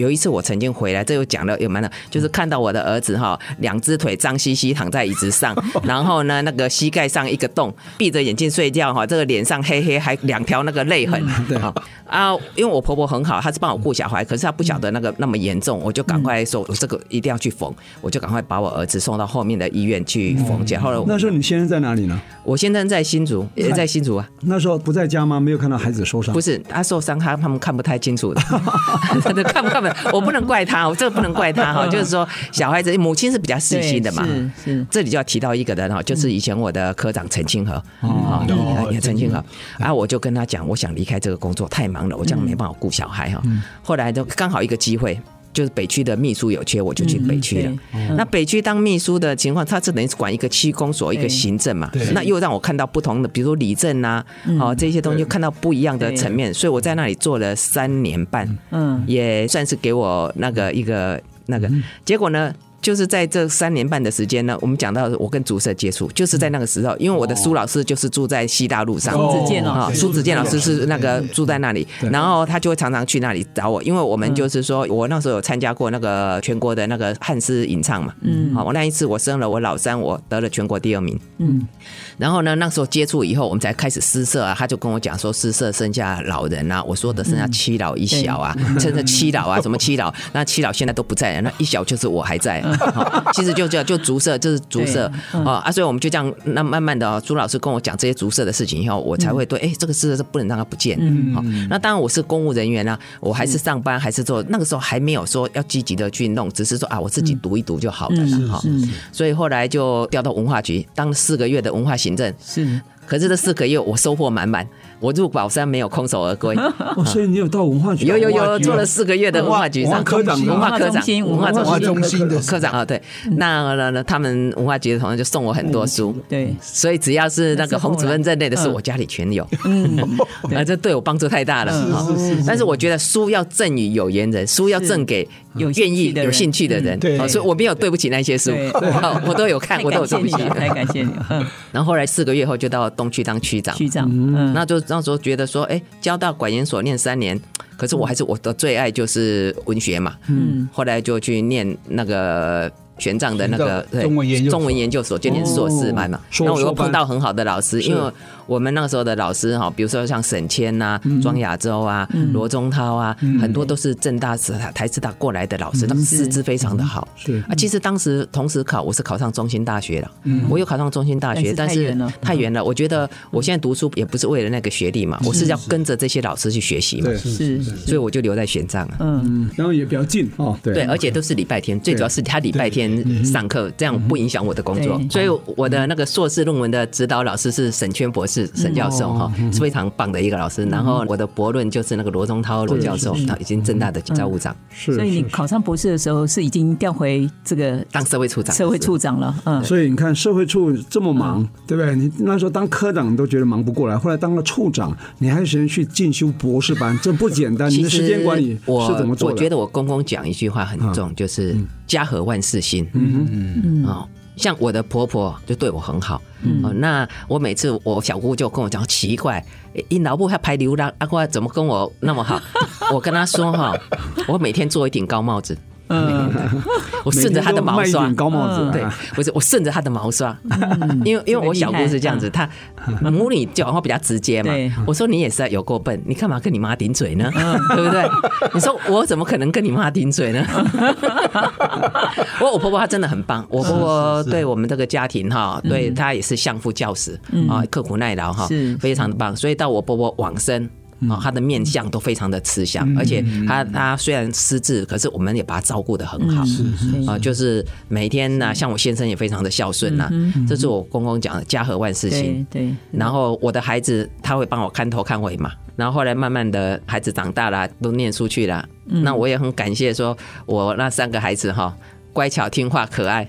有一次我曾经回来，这又讲了有蛮的，就是看到我的儿子哈，两只腿脏兮兮躺在椅子上，然后呢那个膝盖上一个洞，闭着眼睛睡觉哈，这个脸上黑黑还两条那个泪痕，对哈啊，因为我婆婆很好，她是帮我顾小孩，可是她不晓得那个那么严重，我就赶快说，我这个一定要去缝，我就赶快把我儿子送到后面的医院去缝解。后来那时候你先生在哪里呢？我先生在新竹，也在新竹啊。那时候不在家吗？没有看到孩子受伤？不是，他受伤，他他们看不太清楚的，看 不 看不。我不能怪他，我这个不能怪他哈，就是说小孩子母亲是比较细心的嘛。是是，这里就要提到一个人哈，就是以前我的科长陈清河啊，陈清河啊，我就跟他讲，我想离开这个工作，太忙了，我这样没办法顾小孩哈。后来就刚好一个机会。就是北区的秘书有缺，我就去北区了。那北区当秘书的情况，他是等于是管一个区公所，一个行政嘛。那又让我看到不同的，比如说里政啊，哦这些东西，看到不一样的层面。所以我在那里做了三年半，嗯，也算是给我那个一个那个结果呢。就是在这三年半的时间呢，我们讲到我跟竹社接触，就是在那个时候，因为我的苏老师就是住在西大路上，苏子健老师，苏子健老师是那个住在那里，然后他就会常常去那里找我，因为我们就是说我那时候有参加过那个全国的那个汉诗吟唱嘛，嗯，好，我那一次我生了我老三，我得了全国第二名，嗯，然后呢，那时候接触以后，我们才开始诗社啊，他就跟我讲说诗社剩下老人啊，我说的剩下七老一小啊，趁着七老啊，什么七老，那七老现在都不在，那一小就是我还在。其实就叫就竹色，就是竹色啊啊，所以我们就这样，那慢慢的啊，朱老师跟我讲这些竹色的事情以后，我才会对，哎，这个事是不能让它不见。好，那当然我是公务人员啊，我还是上班，还是做，那个时候还没有说要积极的去弄，只是说啊，我自己读一读就好了哈。所以后来就调到文化局当了四个月的文化行政，是，可是这四个月我收获满满。我入宝山没有空手而归，所以你有到文化局？有有有，做了四个月的文化局长科长，文化科长，文化中心的科长啊。对，那那那他们文化局的同学就送我很多书，对，所以只要是那个洪主任在内的书，我家里全有。嗯，啊，这对我帮助太大了。但是我觉得书要赠予有缘人，书要赠给有愿意、有兴趣的人。对，所以我没有对不起那些书，我都有看，我都有对不起。太感谢你。然后后来四个月后就到东区当区长，区长，嗯。那就。那时候觉得说，哎，交大管研所念三年，可是我还是我的最爱就是文学嘛。嗯，后来就去念那个。玄奘的那个对中文研究中文研究所就念硕士班嘛，那我又碰到很好的老师，因为我们那个时候的老师哈，比如说像沈谦呐、庄亚洲啊、罗宗涛啊，很多都是政大、台师大过来的老师，他们师资非常的好。是。啊，其实当时同时考，我是考上中心大学了，我又考上中心大学，但是太远了。我觉得我现在读书也不是为了那个学历嘛，我是要跟着这些老师去学习嘛，是，所以我就留在玄奘啊。嗯，然后也比较近哦，对，而且都是礼拜天，最主要是他礼拜天。上课这样不影响我的工作，所以我的那个硕士论文的指导老师是沈谦博士，沈教授哈，是非常棒的一个老师。然后我的博论就是那个罗宗涛罗教授，他已经政大的教务长。是，所以你考上博士的时候是已经调回这个当社会处长，社会处长了。嗯，所以你看社会处这么忙，对不对？你那时候当科长你都觉得忙不过来，后来当了处长，你还有时间去进修博士班，这不简单。你的时间管理是怎么做的？我觉得我公公讲一句话很重，就是家和万事兴。嗯嗯嗯，哦，像我的婆婆就对我很好，哦，那我每次我小姑就跟我讲奇怪，你老婆还排流浪，阿怪怎么跟我那么好？我跟她说哈，我每天做一顶高帽子。嗯，我顺着他的毛刷，高帽子，对，不是我顺着他的毛刷，因为因为我小姑是这样子，她母女讲话比较直接嘛。我说你也是有够笨，你干嘛跟你妈顶嘴呢？对不对？你说我怎么可能跟你妈顶嘴呢？我我婆婆她真的很棒，我婆婆对我们这个家庭哈，对她也是相夫教子啊，刻苦耐劳哈，非常的棒。所以到我婆婆往生。啊，他的面相都非常的慈祥，而且他他虽然失智，可是我们也把他照顾得很好。啊，就是每天呢，像我先生也非常的孝顺呐，这是我公公讲的家和万事兴。对。然后我的孩子他会帮我看头看尾嘛，然后后来慢慢的孩子长大了，都念书去了，那我也很感谢说，我那三个孩子哈。乖巧听话可爱，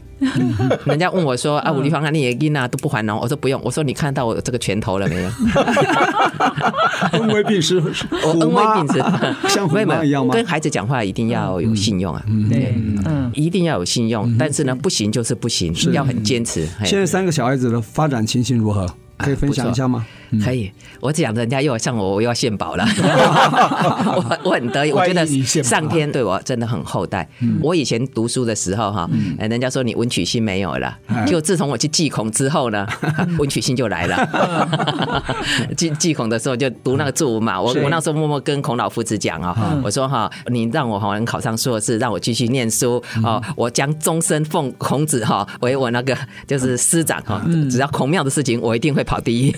人家问我说：“啊，吴立方啊，你也囡啊都不还呢？”我说：“不用。”我说：“你看到我这个拳头了没有？”恩威并施，我 恩威并施，像妹妹一样吗？跟孩子讲话一定要有信用啊，对，嗯，一定要有信用。但是呢，不行就是不行，要很坚持。现在三个小孩子的发展情形如何？可以分享一下吗？可以，我讲的人家又要像我，我又要献宝了。我我很得意，我觉得上天对我真的很厚待。我以前读书的时候哈，人家说你文曲星没有了，就自从我去祭孔之后呢，文曲星就来了。祭祭孔的时候就读那个注文嘛，我我那时候默默跟孔老夫子讲啊，我说哈，你让我好能考上硕士，让我继续念书哦，我将终身奉孔子哈为我那个就是师长哈，只要孔庙的事情，我一定会跑第一。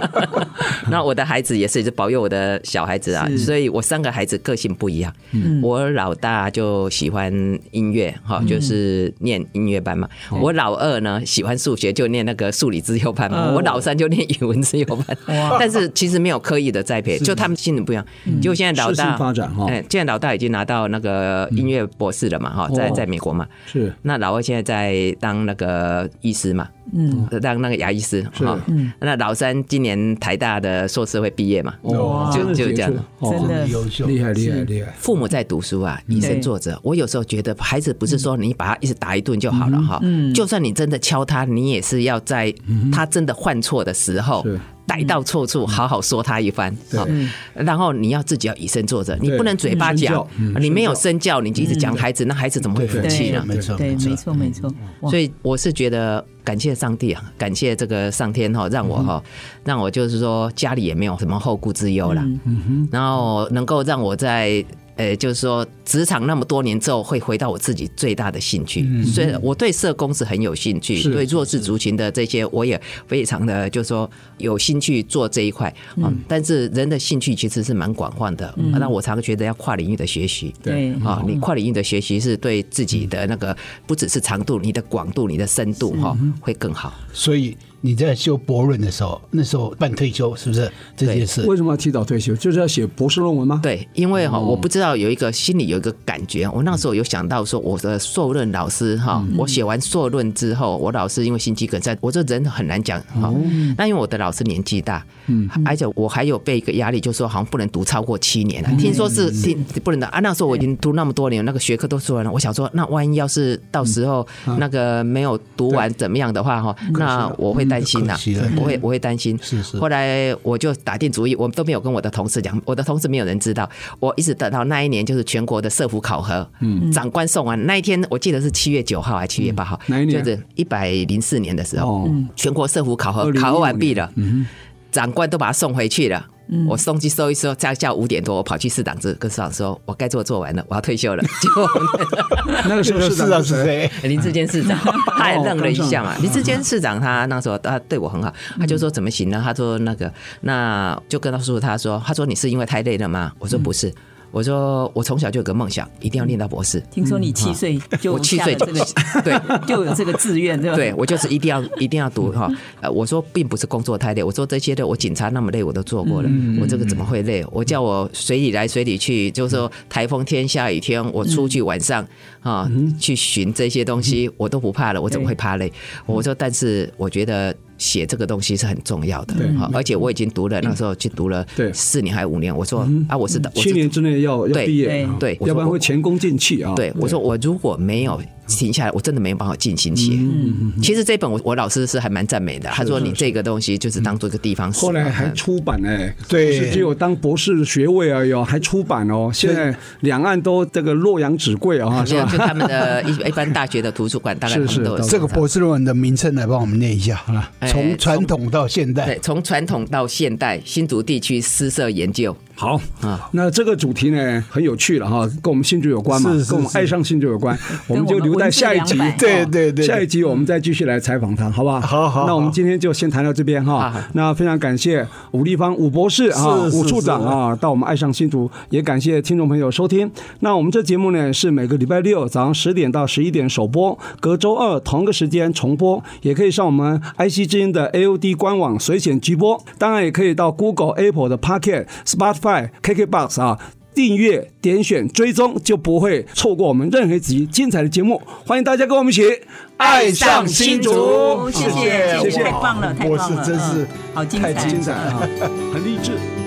那我的孩子也是，就保佑我的小孩子啊，所以我三个孩子个性不一样。嗯、我老大就喜欢音乐，哈，就是念音乐班嘛。嗯、我老二呢喜欢数学，就念那个数理资优班嘛。嗯、我老三就念语文资优班。但是其实没有刻意的栽培，就他们性质不一样。就现在老大发展哈，现在老大已经拿到那个音乐博士了嘛，哈，在在美国嘛。是。那老二现在在当那个医师嘛。嗯，当那个牙医师哈，那老三今年台大的硕士会毕业嘛？哇，就就这样，真的。优秀，厉害厉害厉害。父母在读书啊，以身作则。我有时候觉得孩子不是说你把他一直打一顿就好了哈，就算你真的敲他，你也是要在他真的犯错的时候。逮到错处，好好说他一番，好，然后你要自己要以身作则，你不能嘴巴讲，你没有身教，你就一直讲孩子，那孩子怎么会服气呢？没错，对，没错，没错。所以我是觉得感谢上帝啊，感谢这个上天哈，让我哈，让我就是说家里也没有什么后顾之忧了，然后能够让我在。呃，就是说，职场那么多年之后，会回到我自己最大的兴趣。嗯、所以我对社工是很有兴趣，对弱势族群的这些，我也非常的，就是说有兴趣做这一块。嗯，但是人的兴趣其实是蛮广泛的。那、嗯、我常觉得要跨领域的学习。对啊，你跨领域的学习是对自己的那个不只是长度，你的广度、你的深度哈，会更好。所以。你在修博论的时候，那时候办退休是不是这件事？为什么要提早退休？就是要写博士论文吗？对，因为哈，我不知道有一个心里有一个感觉。我那时候有想到说，我的硕论老师哈，我写完硕论之后，我老师因为心肌梗塞，我这人很难讲哈。那因为我的老师年纪大，嗯，而且我还有被一个压力，就是说好像不能读超过七年了。听说是听不能的啊。那时候我已经读那么多年，那个学科都说完了。我想说，那万一要是到时候那个没有读完怎么样的话哈，那我会担心呐。我会我会担心，是是。后来我就打定主意，我都没有跟我的同事讲，我的同事没有人知道。我一直等到那一年，就是全国的社服考核，嗯，长官送完那一天，我记得是七月九号还是七月八号？哪一年？就是一百零四年的时候，全国社服考核考核完毕了，嗯长官都把他送回去了。我送去收一收，在下午五点多，我跑去市长这跟市长说，我该做做完了，我要退休了。结 果那个时候市长是谁？林志坚市长，他也愣了一下嘛。林志坚市长他那时候他对我很好，他就说怎么行呢？他说那个那就跟他说，他说他说你是因为太累了吗？我说不是。我说我从小就有个梦想，一定要念到博士。听说你七岁就我七岁这个 对，就有这个志愿对吧？对，我就是一定要一定要读哈。呃，我说并不是工作太累，我说这些的我警察那么累我都做过了，我这个怎么会累？我叫我水里来水里去，就是说台风天下雨天我出去晚上啊去寻这些东西我都不怕了，我怎么会怕累？我说但是我觉得。写这个东西是很重要的，而且我已经读了，那时候去读了四年还是五年。我说啊，我是七年之内要要毕业，对，要不然会前功尽弃啊。对，我说我如果没有。停下来，我真的没有办法静心写。嗯其实这本我我老师是还蛮赞美的，他说你这个东西就是当做一个地方。后来还出版哎，对，只有当博士学位而已，还出版哦。现在两岸都这个洛阳纸贵啊，是吧？就他们的一一般大学的图书馆，大概是都有。这个博士论文的名称来帮我们念一下好了。从传统到现代，对，从传统到现代，新竹地区诗社研究。好啊，那这个主题呢很有趣了哈，跟我们新竹有关嘛，跟我们爱上新竹有关，我们就留在下一集，对对对，下一集我们再继续来采访他，好不好？好好，那我们今天就先谈到这边哈。那非常感谢武立方武博士啊，武处长啊，到我们爱上新竹，也感谢听众朋友收听。那我们这节目呢是每个礼拜六早上十点到十一点首播，隔周二同个时间重播，也可以上我们 IC 之音的 AOD 官网随选直播，当然也可以到 Google、Apple 的 Pocket、Spotify。KKBOX 啊，订阅、点选、追踪，就不会错过我们任何一集精彩的节目。欢迎大家跟我们一起爱上新竹，谢谢，谢谢，太棒了，太棒了，我是真是好精彩，精彩啊，很励志。